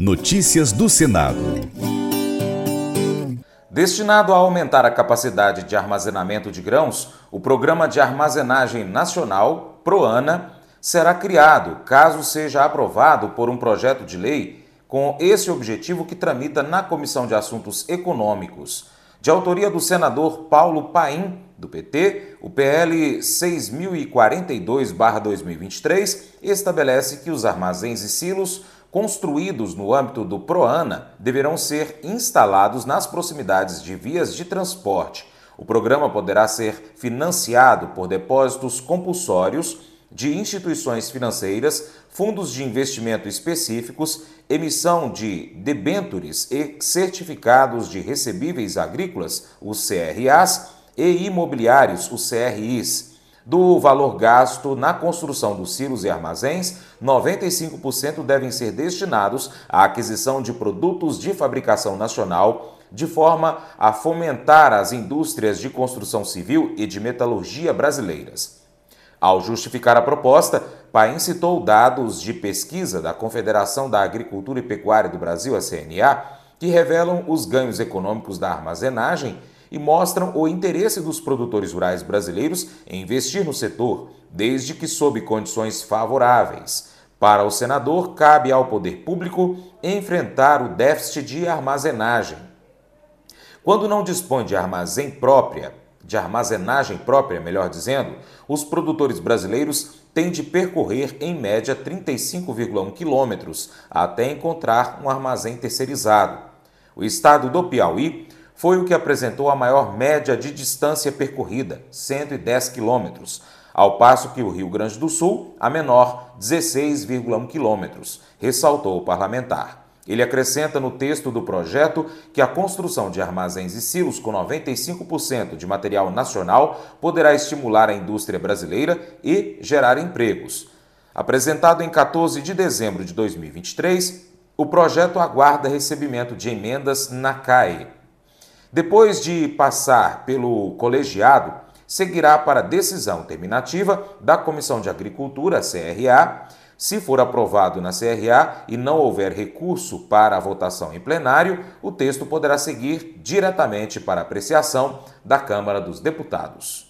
Notícias do Senado. Destinado a aumentar a capacidade de armazenamento de grãos, o Programa de Armazenagem Nacional, PROANA, será criado caso seja aprovado por um projeto de lei com esse objetivo que tramita na Comissão de Assuntos Econômicos. De autoria do senador Paulo Paim, do PT, o PL 6042-2023 estabelece que os armazéns e silos construídos no âmbito do PROANA deverão ser instalados nas proximidades de vias de transporte. O programa poderá ser financiado por depósitos compulsórios de instituições financeiras, fundos de investimento específicos, emissão de debêntures e certificados de recebíveis agrícolas, os CRAs, e imobiliários, os CRIs. Do valor gasto na construção dos silos e armazéns, 95% devem ser destinados à aquisição de produtos de fabricação nacional, de forma a fomentar as indústrias de construção civil e de metalurgia brasileiras. Ao justificar a proposta, Paim citou dados de pesquisa da Confederação da Agricultura e Pecuária do Brasil, a CNA, que revelam os ganhos econômicos da armazenagem e mostram o interesse dos produtores rurais brasileiros em investir no setor, desde que sob condições favoráveis. Para o senador, cabe ao poder público enfrentar o déficit de armazenagem. Quando não dispõe de armazém própria, de armazenagem própria, melhor dizendo, os produtores brasileiros têm de percorrer em média 35,1 quilômetros até encontrar um armazém terceirizado. O estado do Piauí foi o que apresentou a maior média de distância percorrida, 110 quilômetros, ao passo que o Rio Grande do Sul, a menor, 16,1 quilômetros, ressaltou o parlamentar. Ele acrescenta no texto do projeto que a construção de armazéns e silos com 95% de material nacional poderá estimular a indústria brasileira e gerar empregos. Apresentado em 14 de dezembro de 2023, o projeto aguarda recebimento de emendas na CAE, depois de passar pelo colegiado, seguirá para a decisão terminativa da Comissão de Agricultura, CRA. Se for aprovado na CRA e não houver recurso para a votação em plenário, o texto poderá seguir diretamente para apreciação da Câmara dos Deputados.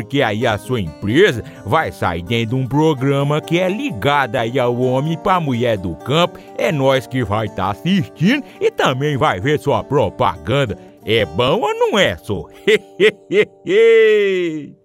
porque aí a sua empresa vai sair dentro de um programa que é ligado aí ao homem para a mulher do campo. É nós que vai estar tá assistindo e também vai ver sua propaganda. É bom ou não é, só?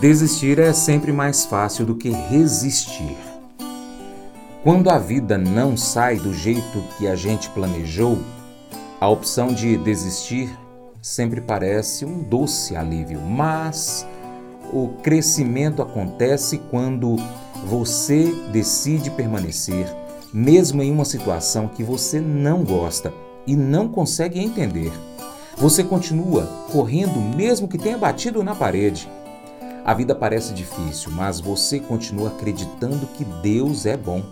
Desistir é sempre mais fácil do que resistir. Quando a vida não sai do jeito que a gente planejou, a opção de desistir sempre parece um doce alívio, mas o crescimento acontece quando você decide permanecer, mesmo em uma situação que você não gosta e não consegue entender. Você continua correndo mesmo que tenha batido na parede. A vida parece difícil, mas você continua acreditando que Deus é bom.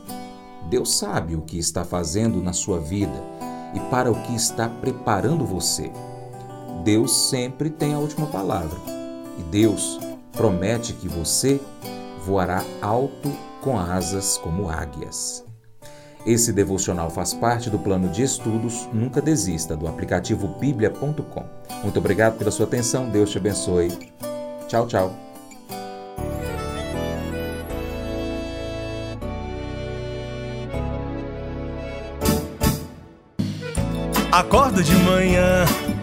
Deus sabe o que está fazendo na sua vida e para o que está preparando você. Deus sempre tem a última palavra. E Deus promete que você voará alto com asas como águias. Esse devocional faz parte do plano de estudos Nunca Desista do aplicativo bíblia.com. Muito obrigado pela sua atenção. Deus te abençoe. Tchau, tchau. Acordo de manhã